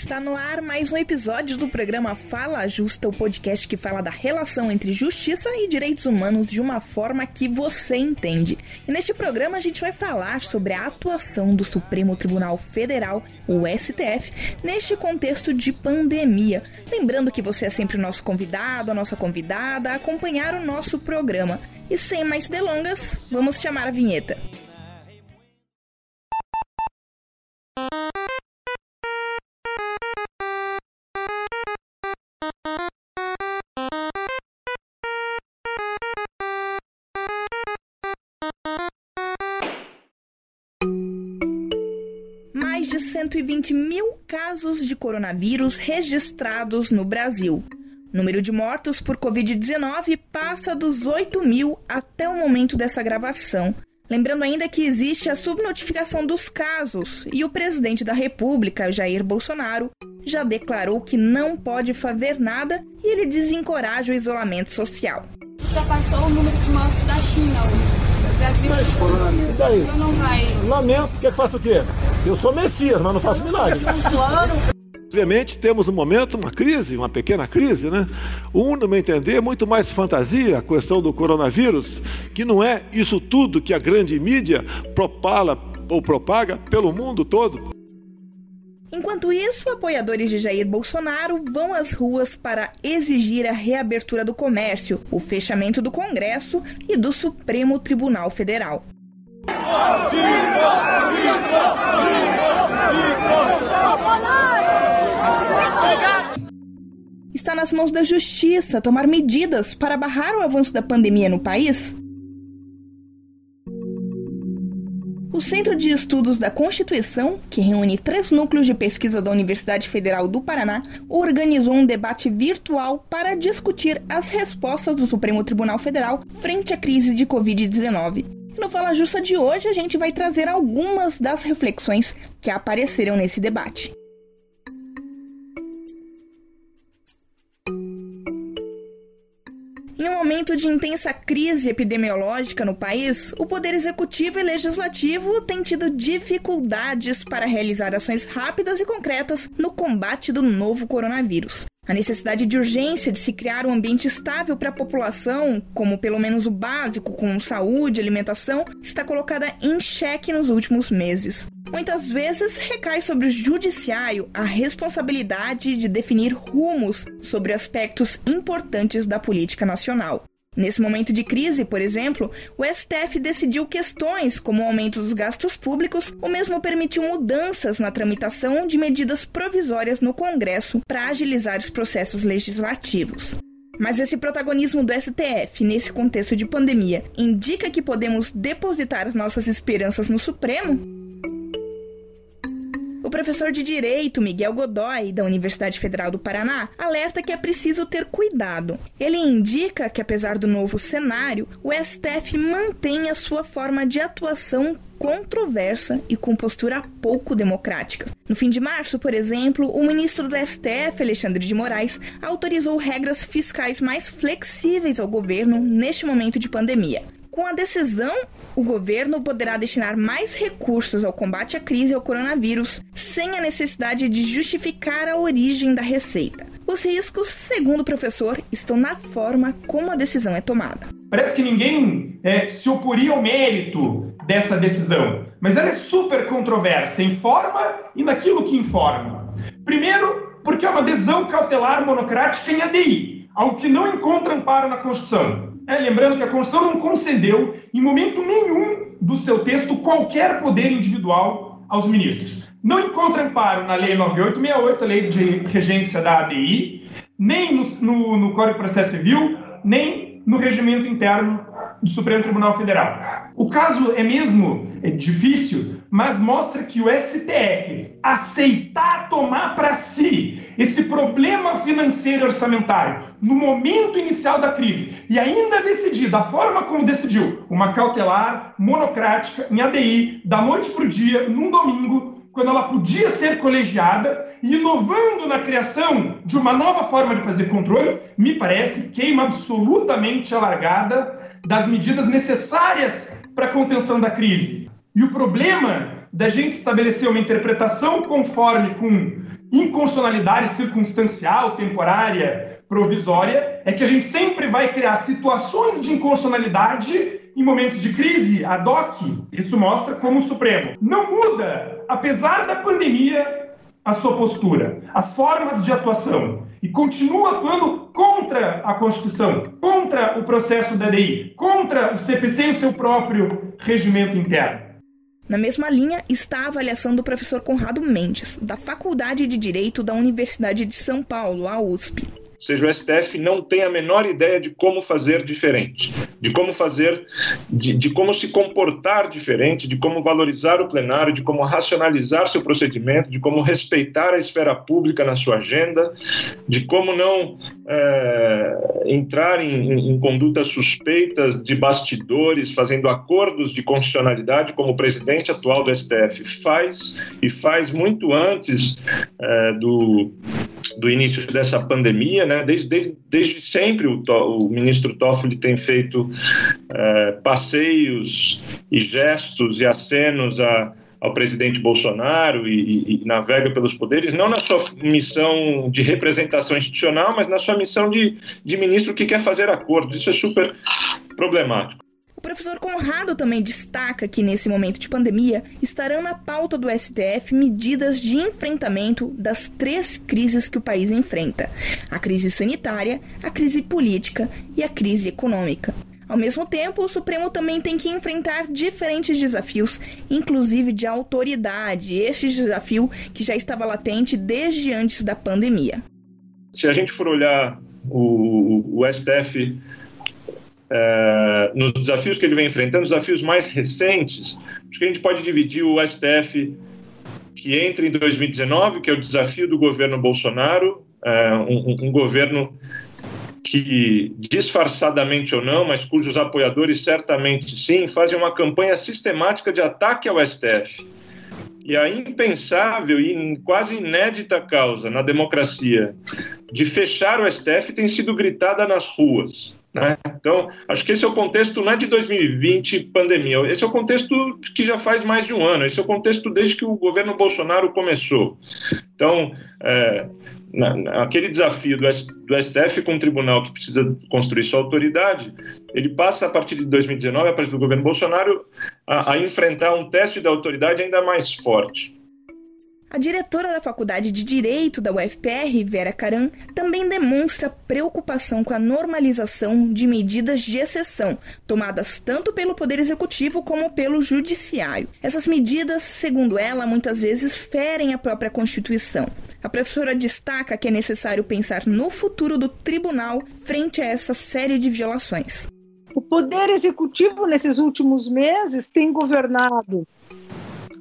Está no ar mais um episódio do programa Fala Justa, o podcast que fala da relação entre justiça e direitos humanos de uma forma que você entende. E neste programa a gente vai falar sobre a atuação do Supremo Tribunal Federal, o STF, neste contexto de pandemia. Lembrando que você é sempre o nosso convidado, a nossa convidada a acompanhar o nosso programa. E sem mais delongas, vamos chamar a vinheta. Mais de 120 mil casos de coronavírus registrados no Brasil. Número de mortos por Covid-19 passa dos 8 mil até o momento dessa gravação. Lembrando ainda que existe a subnotificação dos casos e o presidente da República, Jair Bolsonaro, já declarou que não pode fazer nada e ele desencoraja o isolamento social. Já passou o número de mortos da China hoje. E daí? Lamento, quer que faça o quê? Eu sou Messias, mas não faço milagre. Obviamente temos um momento, uma crise, uma pequena crise, né? Um, no meu entender, é muito mais fantasia a questão do coronavírus, que não é isso tudo que a grande mídia propala ou propaga pelo mundo todo. Enquanto isso, apoiadores de Jair Bolsonaro vão às ruas para exigir a reabertura do comércio, o fechamento do Congresso e do Supremo Tribunal Federal. Está nas mãos da justiça tomar medidas para barrar o avanço da pandemia no país? O Centro de Estudos da Constituição, que reúne três núcleos de pesquisa da Universidade Federal do Paraná, organizou um debate virtual para discutir as respostas do Supremo Tribunal Federal frente à crise de Covid-19. No Fala Justa de hoje, a gente vai trazer algumas das reflexões que apareceram nesse debate. Em um momento de intensa crise epidemiológica no país, o Poder Executivo e Legislativo têm tido dificuldades para realizar ações rápidas e concretas no combate do novo coronavírus. A necessidade de urgência de se criar um ambiente estável para a população, como pelo menos o básico, com saúde e alimentação, está colocada em xeque nos últimos meses. Muitas vezes recai sobre o judiciário a responsabilidade de definir rumos sobre aspectos importantes da política nacional. Nesse momento de crise, por exemplo, o STF decidiu questões como o aumento dos gastos públicos ou mesmo permitiu mudanças na tramitação de medidas provisórias no Congresso para agilizar os processos legislativos. Mas esse protagonismo do STF nesse contexto de pandemia indica que podemos depositar nossas esperanças no Supremo? O professor de Direito Miguel Godoy, da Universidade Federal do Paraná, alerta que é preciso ter cuidado. Ele indica que, apesar do novo cenário, o STF mantém a sua forma de atuação controversa e com postura pouco democrática. No fim de março, por exemplo, o ministro do STF, Alexandre de Moraes, autorizou regras fiscais mais flexíveis ao governo neste momento de pandemia. Com a decisão, o governo poderá destinar mais recursos ao combate à crise ao coronavírus, sem a necessidade de justificar a origem da receita. Os riscos, segundo o professor, estão na forma como a decisão é tomada. Parece que ninguém é, se oporia ao mérito dessa decisão, mas ela é super controversa em forma e naquilo que informa. Primeiro, porque é uma adesão cautelar monocrática em ADI, algo que não encontra amparo na Constituição. É, lembrando que a Constituição não concedeu, em momento nenhum do seu texto, qualquer poder individual aos ministros. Não encontra amparo na Lei 9868, a lei de regência da ADI, nem no, no, no Código de Processo Civil, nem no regimento interno do Supremo Tribunal Federal. O caso é mesmo é difícil, mas mostra que o STF aceitar tomar para si esse problema financeiro orçamentário no momento inicial da crise e ainda decidir da forma como decidiu, uma cautelar monocrática em ADI da noite para o dia, num domingo, quando ela podia ser colegiada inovando na criação de uma nova forma de fazer controle, me parece queima absolutamente a largada das medidas necessárias para a contenção da crise. E o problema da gente estabelecer uma interpretação conforme com inconstitucionalidade circunstancial, temporária, provisória, é que a gente sempre vai criar situações de inconstitucionalidade em momentos de crise ad hoc. Isso mostra como o Supremo não muda, apesar da pandemia, a sua postura, as formas de atuação e continua atuando contra a Constituição, contra o processo da DI, contra o CPC e o seu próprio regimento interno. Na mesma linha está a avaliação do professor Conrado Mendes, da Faculdade de Direito da Universidade de São Paulo, a USP. Ou seja, o STF não tem a menor ideia de como fazer diferente, de como fazer, de, de, como se comportar diferente, de como valorizar o plenário, de como racionalizar seu procedimento, de como respeitar a esfera pública na sua agenda, de como não é, entrar em, em, em condutas suspeitas de bastidores, fazendo acordos de constitucionalidade, como o presidente atual do STF faz, e faz muito antes é, do do início dessa pandemia, né? Desde, desde, desde sempre o, o ministro Toffoli tem feito é, passeios e gestos e acenos a, ao presidente Bolsonaro e, e, e, navega pelos poderes, não na sua missão de representação institucional, mas na sua missão de, de ministro que quer fazer acordos. Isso é super problemático. O professor Conrado também destaca que, nesse momento de pandemia, estarão na pauta do STF medidas de enfrentamento das três crises que o país enfrenta: a crise sanitária, a crise política e a crise econômica. Ao mesmo tempo, o Supremo também tem que enfrentar diferentes desafios, inclusive de autoridade, este desafio que já estava latente desde antes da pandemia. Se a gente for olhar o, o STF é, nos desafios que ele vem enfrentando, os desafios mais recentes, acho que a gente pode dividir o STF que entra em 2019, que é o desafio do governo Bolsonaro, é, um, um governo que, disfarçadamente ou não, mas cujos apoiadores certamente sim, fazem uma campanha sistemática de ataque ao STF. E a impensável e quase inédita causa na democracia de fechar o STF tem sido gritada nas ruas. Né? Então, acho que esse é o contexto não é de 2020, pandemia, esse é o contexto que já faz mais de um ano, esse é o contexto desde que o governo Bolsonaro começou. Então, é, na, aquele desafio do, do STF com o tribunal que precisa construir sua autoridade, ele passa a partir de 2019, a partir do governo Bolsonaro, a, a enfrentar um teste da autoridade ainda mais forte. A diretora da Faculdade de Direito da UFPR, Vera Caran, também demonstra preocupação com a normalização de medidas de exceção, tomadas tanto pelo Poder Executivo como pelo Judiciário. Essas medidas, segundo ela, muitas vezes ferem a própria Constituição. A professora destaca que é necessário pensar no futuro do tribunal frente a essa série de violações. O Poder Executivo, nesses últimos meses, tem governado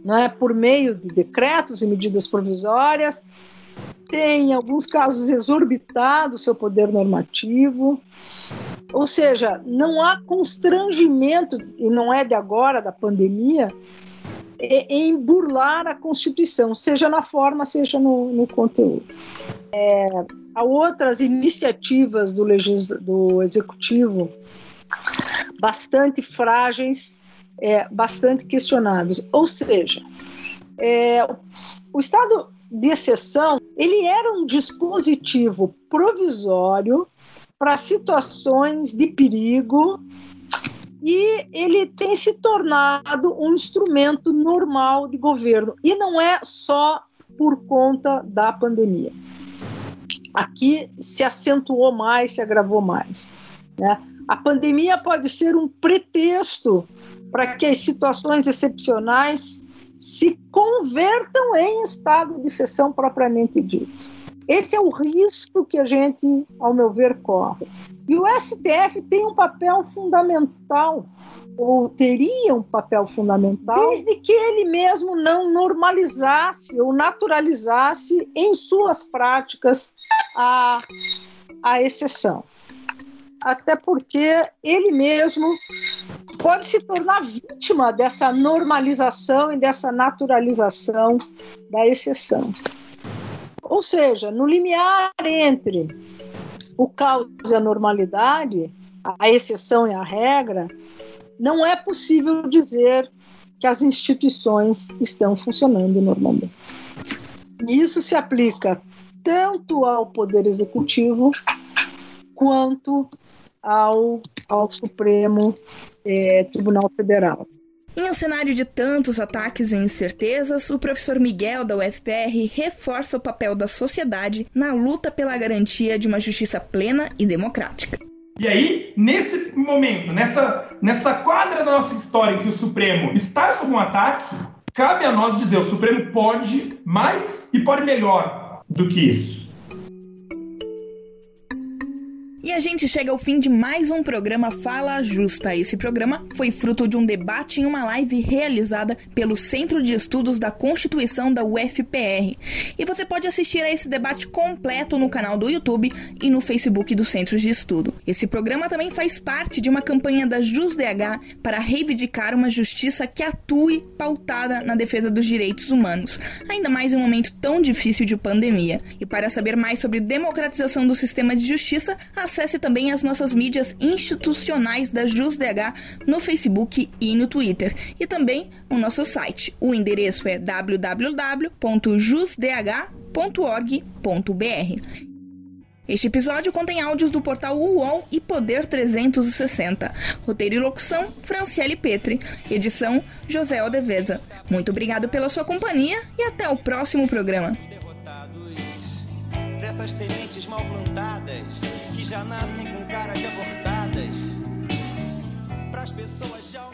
né, por meio de decretos e medidas provisórias, tem, em alguns casos, exorbitado seu poder normativo. Ou seja, não há constrangimento, e não é de agora, da pandemia, em burlar a Constituição, seja na forma, seja no, no conteúdo. É, há outras iniciativas do, do Executivo bastante frágeis é, bastante questionáveis. Ou seja, é, o estado de exceção ele era um dispositivo provisório para situações de perigo e ele tem se tornado um instrumento normal de governo e não é só por conta da pandemia. Aqui se acentuou mais, se agravou mais. Né? A pandemia pode ser um pretexto para que as situações excepcionais se convertam em estado de exceção propriamente dito. Esse é o risco que a gente, ao meu ver, corre. E o STF tem um papel fundamental, ou teria um papel fundamental, desde que ele mesmo não normalizasse ou naturalizasse em suas práticas a, a exceção. Até porque ele mesmo pode se tornar vítima dessa normalização e dessa naturalização da exceção. Ou seja, no limiar entre o caos e a normalidade, a exceção e a regra, não é possível dizer que as instituições estão funcionando normalmente. E isso se aplica tanto ao Poder Executivo quanto ao, ao Supremo é, Tribunal Federal. Em um cenário de tantos ataques e incertezas, o professor Miguel da UFPR reforça o papel da sociedade na luta pela garantia de uma justiça plena e democrática. E aí, nesse momento, nessa, nessa quadra da nossa história em que o Supremo está sob um ataque, cabe a nós dizer: o Supremo pode mais e pode melhor do que isso. E a gente chega ao fim de mais um programa Fala Justa. Esse programa foi fruto de um debate em uma live realizada pelo Centro de Estudos da Constituição da UFPR. E você pode assistir a esse debate completo no canal do YouTube e no Facebook do Centro de Estudo. Esse programa também faz parte de uma campanha da JusDH para reivindicar uma justiça que atue pautada na defesa dos direitos humanos, ainda mais em um momento tão difícil de pandemia. E para saber mais sobre democratização do sistema de justiça, acesse acesse também as nossas mídias institucionais da JusDH no Facebook e no Twitter. E também o nosso site. O endereço é www.jusdh.org.br. Este episódio contém áudios do portal UOL e Poder 360. Roteiro e locução, Franciele Petri. Edição, José Odeveza. Muito obrigado pela sua companhia e até o próximo programa dessas sementes mal plantadas que já nascem com cara de abortadas. Para as pessoas já